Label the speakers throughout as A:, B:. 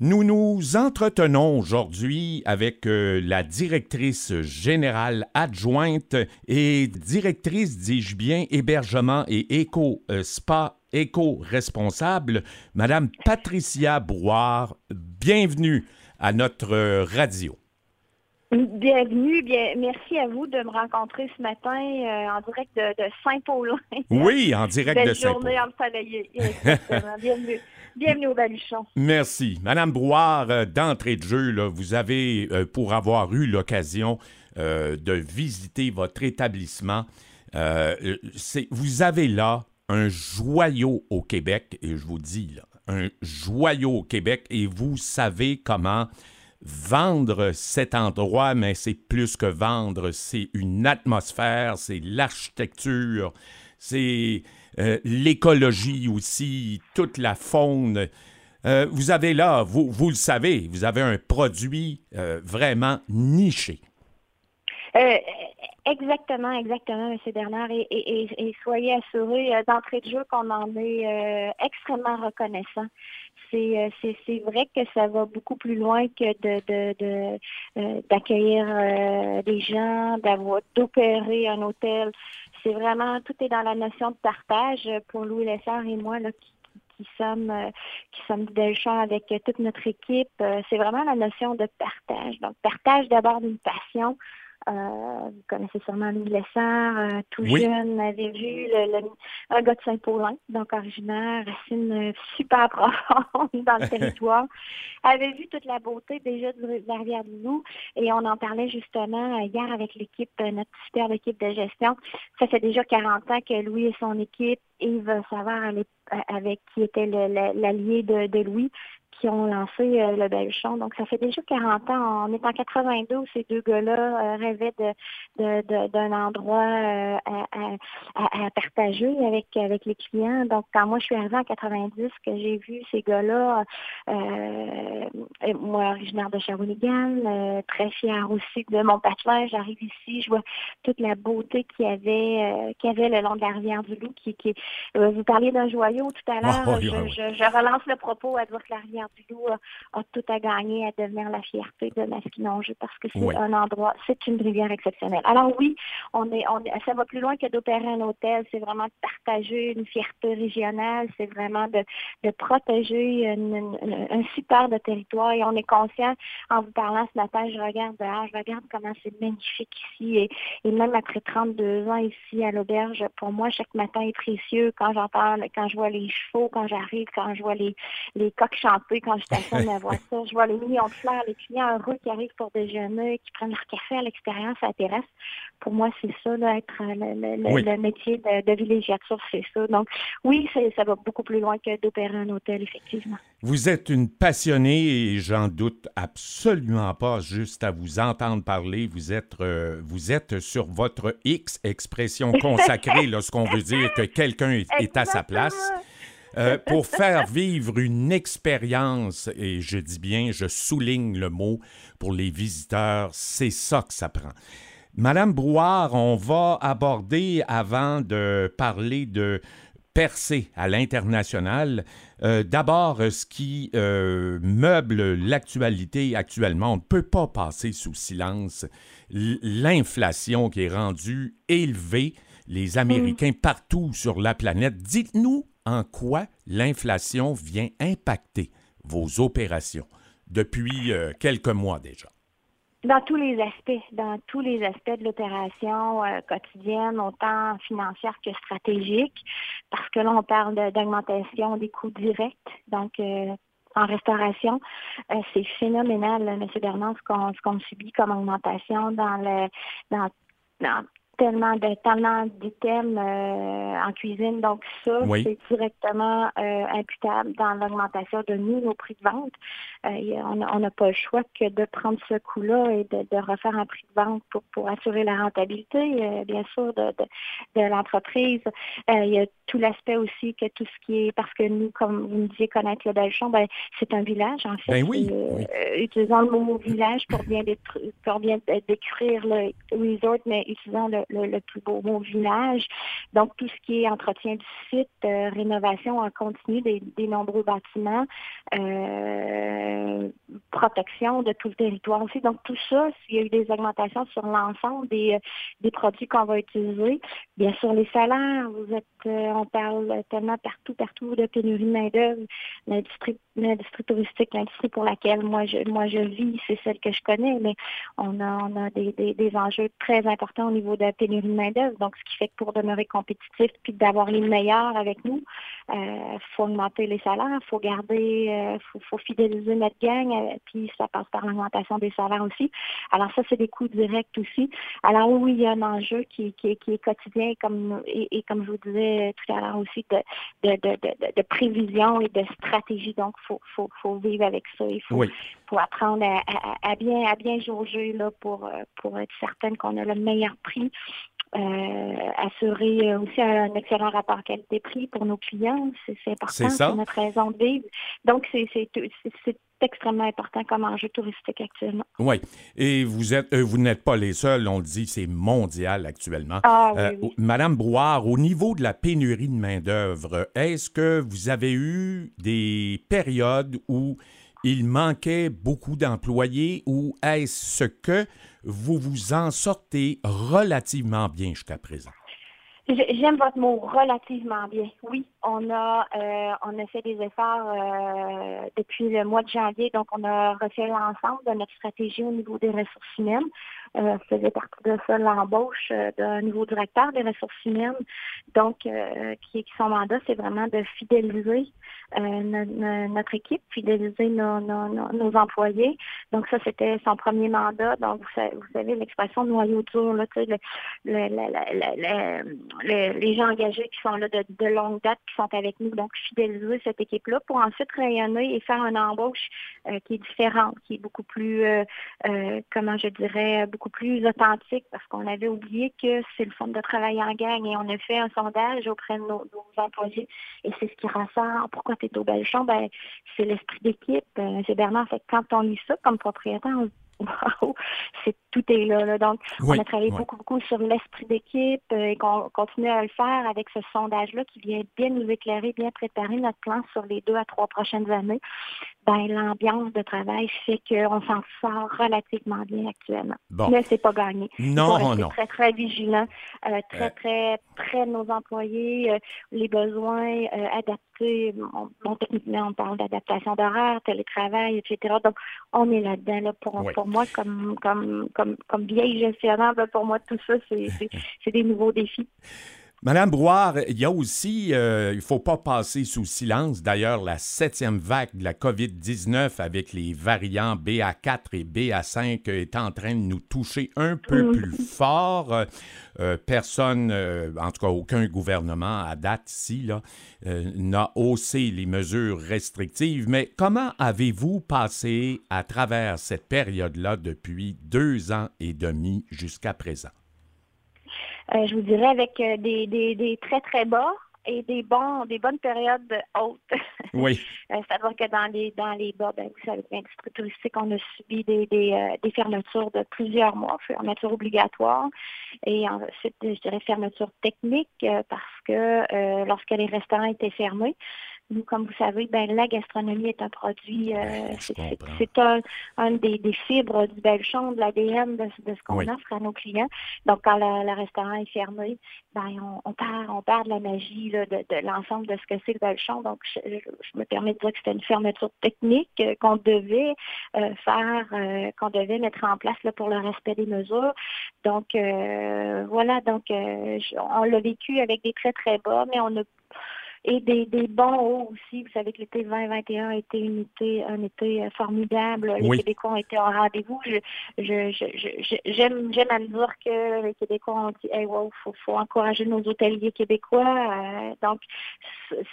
A: Nous nous entretenons aujourd'hui avec euh, la directrice générale adjointe et directrice, dis-je bien, hébergement et éco-spa euh, éco-responsable, Madame Patricia Brouard. Bienvenue à notre euh, radio.
B: Bienvenue, bien, merci à vous de me rencontrer ce matin en direct de, Saint-Paulin.
A: Oui, en direct de
B: Saint-Paulin. journée ensoleillée. Bienvenue. Bienvenue au Baluchon.
A: Merci. Madame Brouard, euh, d'entrée de jeu, vous avez, euh, pour avoir eu l'occasion euh, de visiter votre établissement, vous avez là un joyau au Québec, et je vous dis, un joyau au Québec, et vous savez comment vendre cet endroit, mais c'est plus que vendre, c'est une atmosphère, c'est l'architecture, c'est euh, l'écologie aussi, toute la faune. Euh, vous avez là, vous, vous le savez, vous avez un produit euh, vraiment niché.
B: Exactement, exactement, M. Bernard. Et, soyez assurés d'entrée de jeu qu'on en est extrêmement reconnaissant. C'est, vrai que ça va beaucoup plus loin que de, d'accueillir des gens, d'opérer un hôtel c'est vraiment, tout est dans la notion de partage pour Louis Lessard et moi, là, qui, sommes euh, qui sommes Delchamp avec toute notre équipe. Euh, c'est vraiment la notion de partage. Donc, partage d'abord d'une passion, euh, vous connaissez sûrement Louis Lessard, euh, tout jeune, avait vu le, un gars de Saint-Paulin, donc originaire, racine super profonde dans le territoire, avait vu toute la beauté déjà de la rivière du Loup. Et on en parlait justement hier avec l'équipe, euh, notre super équipe de gestion. Ça fait déjà 40 ans que Louis et son équipe, Yves savoir avec qui était l'allié de, de Louis, qui ont lancé euh, le Belchon. Donc, ça fait déjà 40 ans. On est en 82. Ces deux gars-là euh, rêvaient de, d'un endroit euh, à, partager avec, avec les clients. Donc, quand moi, je suis arrivée en 90, que j'ai vu ces gars-là, moi, originaire de Shawinigan, très fière aussi de mon patelin, j'arrive ici, je vois toute la beauté qu'il y avait, qu'il y avait le long de la rivière du Loup. Qui, qui, vous parliez d'un joyau tout à l'heure. Ah je, je, relance le propos à dire que la rivière du Loup a, tout à gagner à devenir la fierté de Masquinongé parce que c'est un endroit, c'est une rivière exceptionnelle. Alors oui, on est, on ça va plus loin que d'opérer un hôtel, c'est vraiment de partager une fierté régionale, c'est vraiment de, de protéger un super de territoire. Et on est conscient, en vous parlant ce matin, je regarde dehors, je regarde comment c'est magnifique ici. Et, et, même après 32 ans ici à l'auberge, pour moi, chaque matin est précieux. Quand j'entends, quand je vois les chevaux, quand j'arrive, quand je vois les, les coqs chanter, quand je stationne ma voiture, je vois les millions de fleurs, les clients heureux qui arrivent pour déjeuner, qui prennent leur café à l'extérieur, ça intéresse. Pour moi, c'est ça, être euh, le, métier de, villégiature, c'est ça. Donc, oui, ça va beaucoup plus loin que d'opérer un hôtel, effectivement.
A: Vous êtes une passionnée et j'en doute absolument pas, juste à vous entendre parler. Vous êtes, euh, vous êtes sur votre X, expression consacrée lorsqu'on veut dire que quelqu'un est à sa place. Euh, pour faire vivre une expérience, et je dis bien, je souligne le mot pour les visiteurs, c'est ça que ça prend. Madame Brouard, on va aborder, avant de parler de percer à l'international, euh, d'abord ce qui euh, meuble l'actualité actuellement. On ne peut pas passer sous silence l'inflation qui est rendue élevée. Les Américains partout sur la planète. Dites-nous en quoi l'inflation vient impacter vos opérations depuis euh, quelques mois déjà?
B: Dans tous les aspects, dans tous les aspects de l'opération euh, quotidienne, autant financière que stratégique, parce que là, on parle d'augmentation des coûts directs, donc euh, en restauration, c'est phénoménal, M. Bernard, ce qu'on subit comme augmentation dans le dans, dans tellement de tellement d'items euh, en cuisine. Donc ça, c'est directement euh, imputable dans l'augmentation de nous, nos prix de vente. Euh, on n'a pas le choix que de prendre ce coût-là et de, refaire un prix de vente pour, pour assurer la rentabilité, bien sûr, de, de, l'entreprise. il y a tout l'aspect aussi que tout ce qui est, parce que nous, comme vous me disiez connaître le Belchon, ben, c'est un village, en fait.
A: Ben oui,
B: Utilisons le mot village pour bien, pour bien décrire le resort, mais utilisons le, le, plus beau mot village. Donc, tout ce qui est entretien du site, euh, rénovation en continu des, nombreux bâtiments, euh, protection de tout le territoire aussi. Donc, tout ça, s'il y a eu des augmentations sur l'ensemble des, des produits qu'on va utiliser, bien sûr, les salaires, vous êtes, on parle tellement partout, partout de pénurie de main-d'œuvre, l'industrie, l'industrie touristique, l'industrie pour laquelle moi je, moi je vis, c'est celle que je connais, mais on a, on a des, des, des enjeux très importants au niveau de pénurie de main-d'œuvre. Donc, ce qui fait que pour demeurer compétitif puis d'avoir les meilleurs avec nous, il euh, faut augmenter les salaires, faut garder, euh, faut, faut, fidéliser notre gang, euh, puis ça passe par l'augmentation des salaires aussi. Alors ça, c'est des coûts directs aussi. Alors oui, il y a un enjeu qui, qui, qui est quotidien, comme et, comme je vous disais tout à l'heure aussi, de, de, de, de, prévision et de stratégie. Donc, faut, faut, faut vivre avec ça. Il faut, faut apprendre à, à, à, bien à bien jauger là pour pour être certaine qu'on a le meilleur prix euh, assurer aussi un excellent rapport qualité-prix pour nos clients. C'est important, c'est notre raison de vivre. Donc, c'est extrêmement important comme enjeu touristique actuellement.
A: Oui, et vous êtes, euh, vous n'êtes pas les seuls, on le dit, c'est mondial actuellement.
B: Ah, oui, euh,
A: Madame Brouard, au niveau de la pénurie de main-d'œuvre, est-ce que vous avez eu des périodes où il manquait beaucoup d'employés ou est-ce que vous vous en sortez relativement bien jusqu'à présent?
B: J'aime votre mot relativement bien. Oui, on a euh, on a fait des efforts euh, depuis le mois de janvier, donc on a refait l'ensemble de notre stratégie au niveau des ressources humaines. Euh, faisait partie de ça l'embauche euh, d'un nouveau directeur des ressources humaines. Donc, euh, qui, son mandat, c'est vraiment de fidéliser notre équipe, fidéliser nos, nos, nos, employés. Donc, ça, c'était son premier mandat. Donc, vous, savez, l'expression noyau dur, là, sais, le, le, les gens engagés qui sont là de, de longue date, qui sont avec nous. Donc, fidéliser cette équipe-là pour ensuite rayonner et faire une embauche qui est différente, qui est beaucoup plus, comment je dirais, beaucoup plus authentique parce qu'on avait oublié que c'est le fond de travailler en gang et on a fait un sondage auprès de nos, employés et c'est ce qui ressort. Pourquoi tu es au Belchon? Ben, c'est l'esprit d'équipe. Euh, c'est Bernard. Fait quand on lit ça comme propriétaire, on wow, c'est tout est là. Donc, on a travaillé beaucoup, beaucoup sur l'esprit d'équipe euh, et qu'on continue à le faire avec ce sondage-là qui vient bien nous éclairer, bien préparer notre plan sur les deux à trois prochaines années. Ben, l'ambiance de travail fait qu'on s'en sort relativement bien actuellement. Bon. Mais c'est pas gagné.
A: Non,
B: on
A: non.
B: Très, très vigilant, euh, très, très près de nos employés, euh, les besoins adaptés. Bon, techniquement, on parle d'adaptation d'horaire, télétravail, etc. Donc, on est là-dedans là, pour, pour moi, comme, comme, comme, comme vieille gestionnaire, ben, pour moi, tout ça, c'est des nouveaux défis.
A: Madame Brouard, il y a aussi, euh, il ne faut pas passer sous silence, d'ailleurs, la septième vague de la COVID-19 avec les variants BA4 et BA5 est en train de nous toucher un peu plus fort. Euh, euh, personne, en tout cas aucun gouvernement à date ici, n'a haussé les mesures restrictives. Mais comment avez-vous passé à travers cette période-là depuis deux ans et demi jusqu'à présent?
B: Euh, je vous dirais avec euh, des, des, des, très, très bas et des bons, des bonnes périodes hautes.
A: Oui.
B: Euh, c'est-à-dire que dans les dans les bas, ben, vous savez, l'industrie touristique, on a subi des, des, des, fermetures de plusieurs mois, fermetures obligatoires, et ensuite, je dirais fermetures techniques, parce que lorsque les restaurants étaient fermés, nous, comme vous savez, ben, la gastronomie est un produit, euh, c'est un, un des, des, fibres du belchon, de l'ADN de, de, ce qu'on offre à nos clients. Donc, quand le, restaurant est fermé, ben, on, on, perd, on perd de la magie là, de, de l'ensemble de ce que c'est le belchon. Donc, je, je, me permets de dire que c'était une fermeture technique euh, qu'on devait euh, faire, euh, qu'on devait mettre en place là, pour le respect des mesures. Donc, euh, voilà, donc on l'a vécu avec des très, très bas, mais on a et des, des bons hauts aussi. Vous savez que l'été 2021 a été une été, un été euh, formidable. Les Québécois ont été au rendez-vous. Je, je, je, j'aime, j'aime à me dire que les Québécois ont dit, hey, wow, faut, faut encourager nos hôteliers québécois. Euh, donc,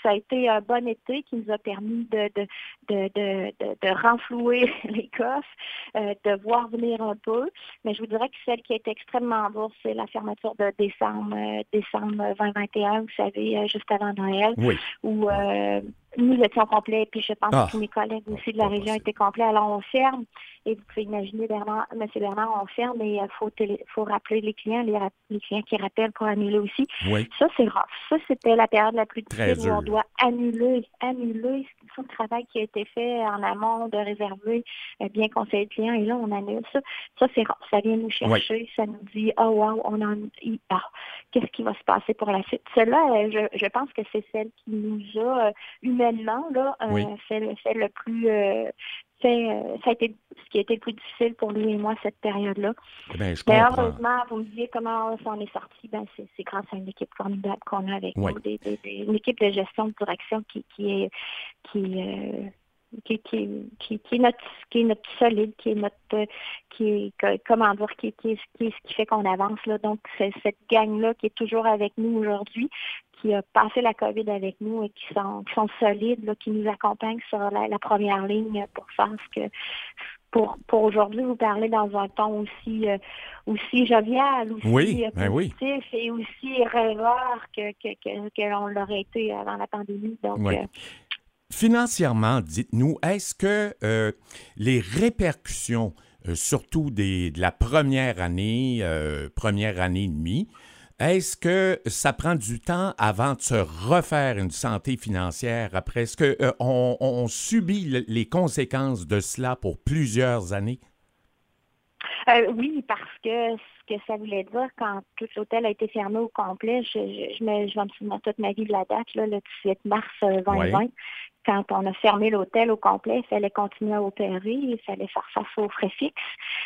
B: ça a été un bon été qui nous a permis de, de, de, de, de, renflouer les coffres, euh, de voir venir un peu. Mais je vous dirais que celle qui a été extrêmement dure, c'est la fermeture de décembre, décembre 2021, vous savez, juste avant Noël
A: oui.
B: euh, nous étions complets, puis je pense
A: Ah.
B: que tous mes collègues aussi de la région étaient complets. Alors, on ferme. Et vous pouvez imaginer, Bernard, M. Bernard, on ferme et il faut, télé- faut rappeler les clients, les, ra- les clients qui rappellent pour annuler aussi.
A: Oui.
B: Ça, c'est rare. Ça, c'était la période la plus difficile où on doit annuler, annuler tout le travail qui a été fait en amont de réserver, euh, bien conseiller le client. Et là, on annule ça. Ça, c'est rare. Ça vient nous chercher. Ça nous dit, oh wow, on en, ah, qu'est-ce qui va se passer pour la suite? Celle-là, euh, je, je pense que c'est celle qui nous a, euh, là, euh,
A: Oui.
B: fait, le- plus, euh, fait, euh, ça a été ce qui a été le plus difficile pour lui et moi cette période-là.
A: Eh
B: Mais heureusement, vous me disiez comment on s'en est sorti. Ben, c'est, c'est grâce à une équipe formidable qu'on a avec
A: Oui.
B: nous, des, des- des- une équipe de gestion de direction qui, qui est qui, euh, qui, qui, qui, qui est notre qui est notre solide, qui est notre euh, qui est comment dire, qui, qui, est, qui est ce qui fait qu'on avance là. Donc c'est cette gang-là qui est toujours avec nous aujourd'hui, qui a passé la COVID avec nous et qui sont qui sont solides, là, qui nous accompagnent sur la, la première ligne pour faire ce que pour, pour aujourd'hui vous parler dans un ton aussi euh, aussi jovial, aussi
A: Oui,
B: euh,
A: ben oui.
B: positif et aussi rêveur que, que, que, que l'on l'aurait été avant la pandémie. Donc
A: Oui.
B: euh,
A: Financièrement, dites-nous, est-ce que euh, les répercussions, euh, surtout des, de la première année, euh, première année et demie, est-ce que ça prend du temps avant de se refaire une santé financière après? Est-ce qu'on on subit le- les conséquences de cela pour plusieurs années?
B: Oui, parce que ce que ça voulait dire quand tout l'hôtel a été fermé au complet, je, je, je, me, je vais me souvenir toute ma vie de la date, là, le 18 mars euh, 2020.
A: Ouais.
B: Quand on a fermé l'hôtel au complet, il fallait continuer à opérer, il fallait faire face aux frais fixes.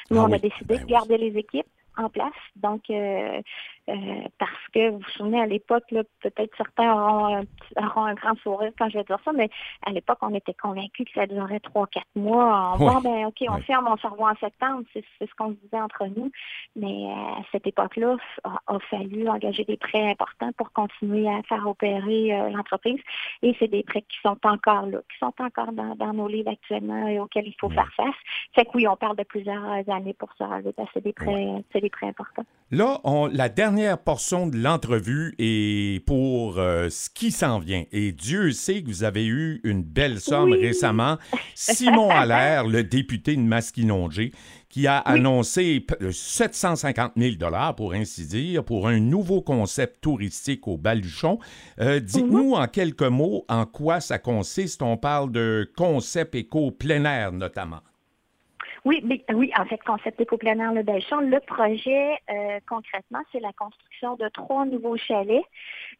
B: Nous,
A: Ah
B: on a décidé
A: ben
B: de garder les équipes en place. Donc, euh, euh, parce que vous vous souvenez, à l'époque, peut-être certains auront un, auront un grand sourire quand je vais dire ça, mais à l'époque, on était convaincus que ça durerait trois, quatre mois. En
A: Oui.
B: bon, ben, OK, on ferme, on se revoit en septembre. C'est ce qu'on se disait entre nous. Mais euh, à cette époque-là, il a, a fallu engager des prêts importants pour continuer à faire opérer euh, l'entreprise. Et c'est des prêts qui sont encore là, qui sont encore dans, dans nos livres actuellement et auxquels il faut faire face. Fait que oui, on parle de plusieurs années pour se relever que c'est des prêts, c'est des prêts importants.
A: Là, on- la dernière portion de l'entrevue est pour euh, ce qui s'en vient. Et Dieu sait que vous avez eu une belle somme
B: Oui.
A: récemment. Simon Allaire, le député de Masquinongé, qui a annoncé p- euh, 750 000 pour ainsi dire, pour un nouveau concept touristique au Baluchon. Euh, Dites-nous en quelques mots en quoi ça consiste. On parle de concept éco plein air notamment.
B: Oui, mais, oui, en fait, concept éco-plein le Belchon. Le projet, euh, concrètement, c'est la construction de trois nouveaux chalets.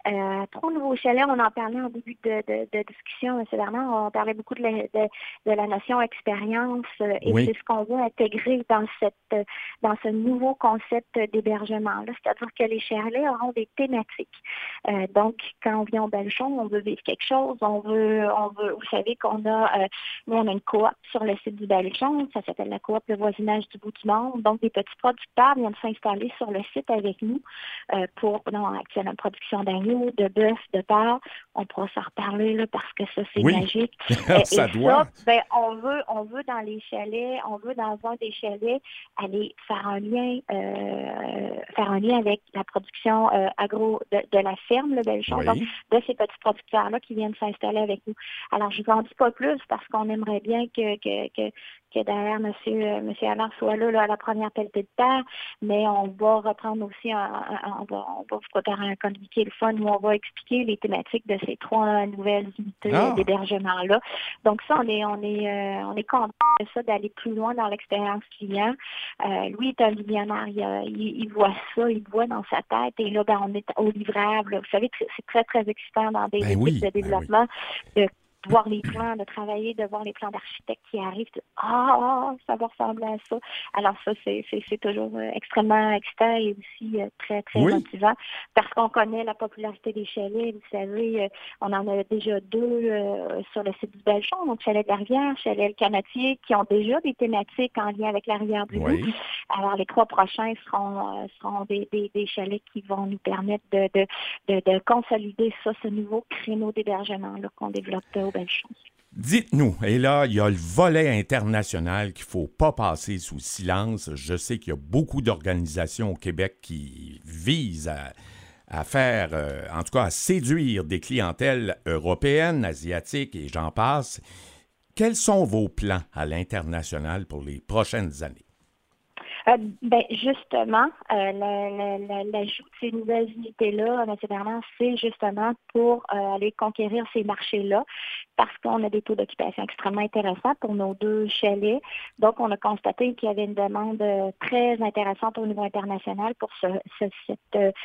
B: Euh, trois nouveaux chalets, on en parlait en début de, de, de discussion, M. Bernard, on parlait beaucoup de la, de, de la notion expérience euh, et
A: Oui.
B: c'est ce qu'on veut intégrer dans cette dans ce nouveau concept d'hébergement-là. C'est-à-dire que les chalets auront des thématiques. Euh, donc, quand on vient au Belchon, on veut vivre quelque chose, on veut, on veut, vous savez qu'on a, euh, nous, on a une coop sur le site du Belchon, ça s'appelle la coop Le voisinage du bout du monde. Donc, des petits producteurs viennent s'installer sur le site avec nous euh, pour, non, actuellement, production de bœuf, de porc. On pourra s'en reparler, là, parce que ça, c'est
A: Oui.
B: magique.
A: Ça
B: et
A: doit.
B: ça, ben, on veut, on veut dans les chalets, on veut dans un des chalets aller faire un lien, euh, faire un lien avec la production euh, agro de, de la ferme, le Belchon,
A: Oui.
B: donc de ces petits producteurs-là qui viennent s'installer avec nous. Alors, je vous en dis pas plus parce qu'on aimerait bien que, que, que, que derrière Monsieur, euh, Monsieur Allard soit là, là, à la première pelletée de terre, mais on va reprendre aussi, un, un- on, va, on va vous préparer un communiqué le fun où on va expliquer les thématiques de ces trois nouvelles unités
A: Ah.
B: d'hébergement-là. Donc ça, on est, on est, euh, on est content de ça, d'aller plus loin dans l'expérience client. Euh, lui est un millionnaire, il, il, voit ça, il voit dans sa tête, et là, ben, on est au livrable. Vous savez, c'est très, très excitant dans des
A: Ben
B: équipes
A: oui,
B: de
A: ben oui.
B: développement de voir les plans, de travailler, de voir les plans d'architectes qui arrivent, de, ah, ça va ressembler à ça. Alors ça, c'est toujours euh, extrêmement excitant et aussi euh, très, très
A: Oui.
B: motivant parce qu'on connaît la popularité des chalets. Vous savez, euh, on en a déjà deux sur le site du Belchon, donc Chalet de la Rivière, Chalet Le Canatier, qui ont déjà des thématiques en lien avec la rivière du Loup.
A: Oui.
B: Alors, les trois prochains seront, euh, seront des, des, des chalets qui vont nous permettre de, de, de, de consolider ça, ce nouveau créneau d'hébergement qu'on développe au Belchon.
A: Dites-nous, et là, il y a le volet international qu'il ne faut pas passer sous silence. Je sais qu'il y a beaucoup d'organisations au Québec qui visent à, à faire, euh, en tout cas à séduire des clientèles européennes, asiatiques et j'en passe. Quels sont vos plans à l'international pour les prochaines années?
B: Euh, ben, justement, euh, l'ajout de ces nouvelles unités-là, nécessairement, c'est justement pour euh, aller conquérir ces marchés-là parce qu'on a des taux d'occupation extrêmement intéressants pour nos deux chalets. Donc, on a constaté qu'il y avait une demande très intéressante au niveau international pour ce, cette,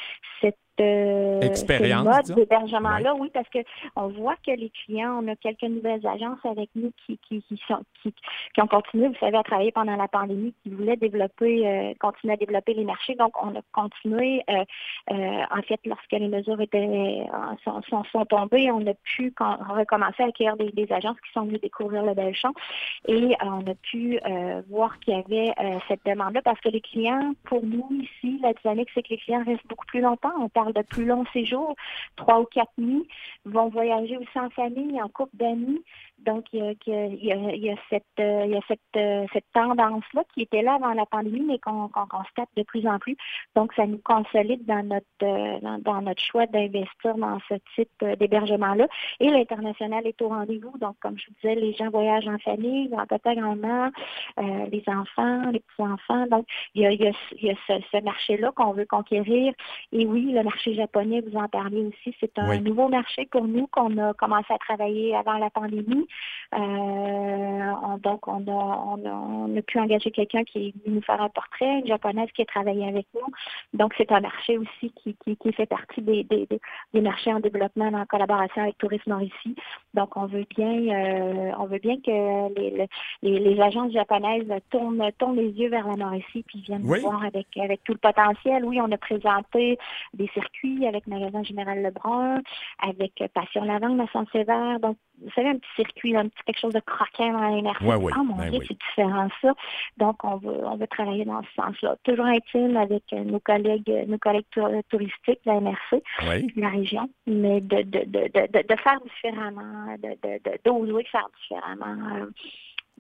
B: cette
A: euh, Expérience,
B: mode d'hébergement-là, oui, parce qu'on voit que les clients, on a quelques nouvelles agences avec nous qui, qui, qui, sont, qui, qui ont continué, vous savez, à travailler pendant la pandémie, qui voulaient développer, euh, continuer à développer les marchés. Donc, on a continué, euh, euh en fait, lorsque les mesures étaient sont, sont, sont, tombées, on a pu recommencer à acquérir des, des, agences qui sont venues découvrir le Belchamp et on a pu voir qu'il y avait cette demande-là parce que les clients, pour nous ici, la dynamique, c'est que les clients restent beaucoup plus longtemps. On de plus longs séjours, trois ou quatre nuits, vont voyager aussi en famille, en couple d'amis. Donc, il y a, cette, cette, tendance-là qui était là avant la pandémie, mais qu'on constate de plus en plus. Donc, ça nous consolide dans notre, euh, dans, notre choix d'investir dans ce type euh, d'hébergement-là. Et l'international est au rendez-vous. Donc, comme je vous disais, les gens voyagent en famille, en papa, grand-mère, euh, les enfants, les petits-enfants. Donc, il y a, ce, ce marché-là qu'on veut conquérir. Et oui, le marché japonais, vous en parlez aussi, c'est un nouveau marché pour nous qu'on a commencé à travailler avant la pandémie. Euh, donc, on a, on, a, pu engager quelqu'un qui est venu nous faire un portrait, une japonaise qui a travaillé avec nous. Donc, c'est un marché aussi qui, qui, fait partie des, des, des, marchés en développement en collaboration avec Tourisme Mauricie. Donc, on veut bien, euh, on veut bien que les, les, les, agences japonaises tournent, tournent les yeux vers la Mauricie puis viennent voir avec, avec tout le potentiel. Oui, on a présenté des circuits avec Magasin Général Lebrun, avec Passion Lavande, à Saint-Sévère. Donc, vous savez, un petit circuit, un petit quelque chose de croquant dans l'énergie.
A: Oui, oui.
B: Oh mon
A: ben
B: Dieu, c'est différent ça. Donc, on veut, on veut travailler dans ce sens-là. Toujours intime avec nos collègues, nos collègues touristiques, la MRC, la région, mais de, de, de, de, de faire différemment, de, d'oser faire différemment. Euh,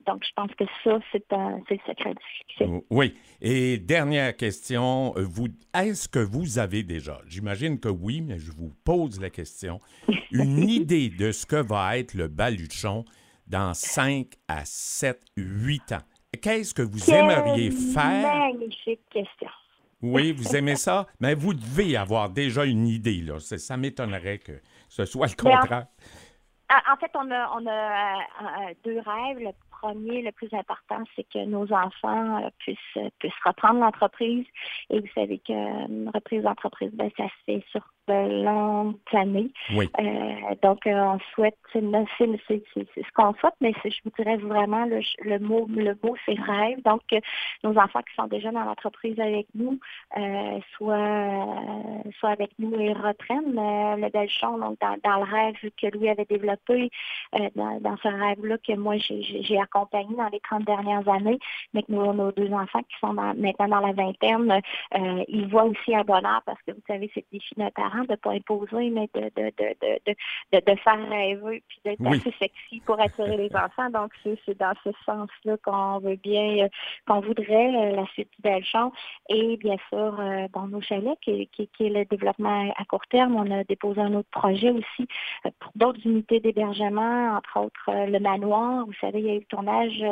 B: donc, je pense que ça, c'est le secret du succès.
A: Oui. Et dernière question, vous, est-ce que vous avez déjà, j'imagine que oui, mais je vous pose la question, une idée de ce que va être le baluchon dans 5 à 7, 8 ans? Qu'est-ce que vous aimeriez faire?
B: Magnifique question.
A: Oui, vous aimez ça? Mais vous devez avoir déjà une idée, là. Ça m'étonnerait que ce soit le contraire.
B: En fait, on a, on a euh, deux rêves. Le premier, le plus important, c'est que nos enfants euh, puissent, reprendre l'entreprise. Et vous savez qu'une reprise d'entreprise, ben, ça se fait sur de longues années.
A: Oui.
B: Euh, donc, euh, on souhaite, c'est ce qu'on souhaite, mais je vous dirais vraiment le, le mot, le mot, c'est rêve. Donc, nos enfants qui sont déjà dans l'entreprise avec nous, euh, soit, soit avec nous et reprennent le Belchon, donc dans, dans, le rêve que lui avait développé, dans, dans, ce rêve-là que moi j'ai accompagné dans les 30 dernières années, mais que nos, nos deux enfants qui sont maintenant dans la vingtaine, ils voient aussi un bonheur parce que vous savez, c'est le défi de parents de ne pas imposer, mais de, de, de, de, de, faire rêver puis d'être assez sexy pour attirer les enfants. Donc, c'est dans ce sens-là qu'on veut bien, euh, qu'on voudrait euh, la suite du Belchamp. Et bien sûr, euh, bon, nos chalets, qui, qui, qui, est le développement à court terme, on a déposé un autre projet aussi pour d'autres unités d'hébergement, entre autres le manoir. Vous savez, il y a eu le tournage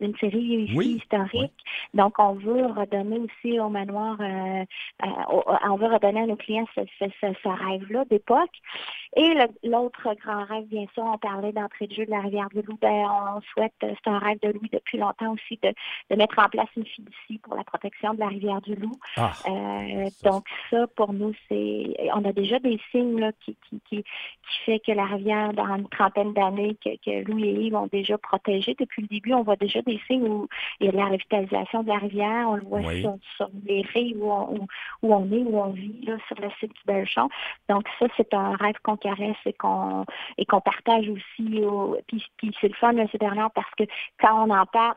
B: d'une série ici historique. Donc, on veut redonner aussi au manoir, on veut redonner à nos clients ce, ce, rêve-là d'époque. Et l'autre grand rêve, bien sûr, on parlait d'entrée de jeu de la rivière du Loup. Ben, on souhaite, c'est un rêve de Louis depuis longtemps aussi, de, de, mettre en place une fiducie pour la protection de la rivière du Loup.
A: Ah,
B: euh, donc ça, pour nous, c'est, on a déjà des signes là, qui, qui, qui, qui fait que la rivière, dans une trentaine d'années, que, que Louis et Yves ont déjà protégé. Depuis le début, on voit déjà des signes où il y a de la revitalisation de la rivière. On le voit sur, les rives où on, où, on est, où on vit, là, sur le site du Belchon. Donc ça, c'est un rêve qu'on caresse et qu'on et qu'on partage aussi. Au, puis, puis c'est le fun, c'est dernière parce que quand on en parle,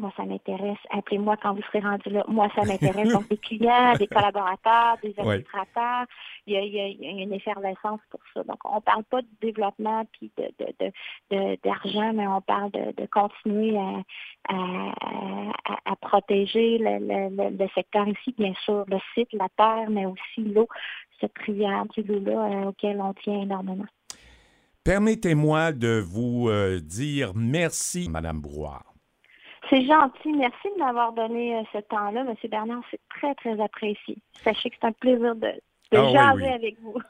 B: moi, ça m'intéresse. Appelez-moi quand vous serez rendu là. Moi, ça m'intéresse. Donc, des clients, des collaborateurs, des administrateurs. Il, y a, une effervescence pour ça. Donc, on ne parle pas de développement puis de, d'argent, mais on parle de, continuer à, protéger le, secteur ici, bien sûr, le site, la terre, mais aussi l'eau, cette rivière du Lula euh, auquel on tient énormément.
A: Permettez-moi de vous euh, dire merci, Madame Brouard.
B: C'est gentil. Merci de m'avoir donné euh, ce temps-là, M. Bernard. C'est très, très apprécié. Sachez que c'est un plaisir de, de ah jaser avec vous.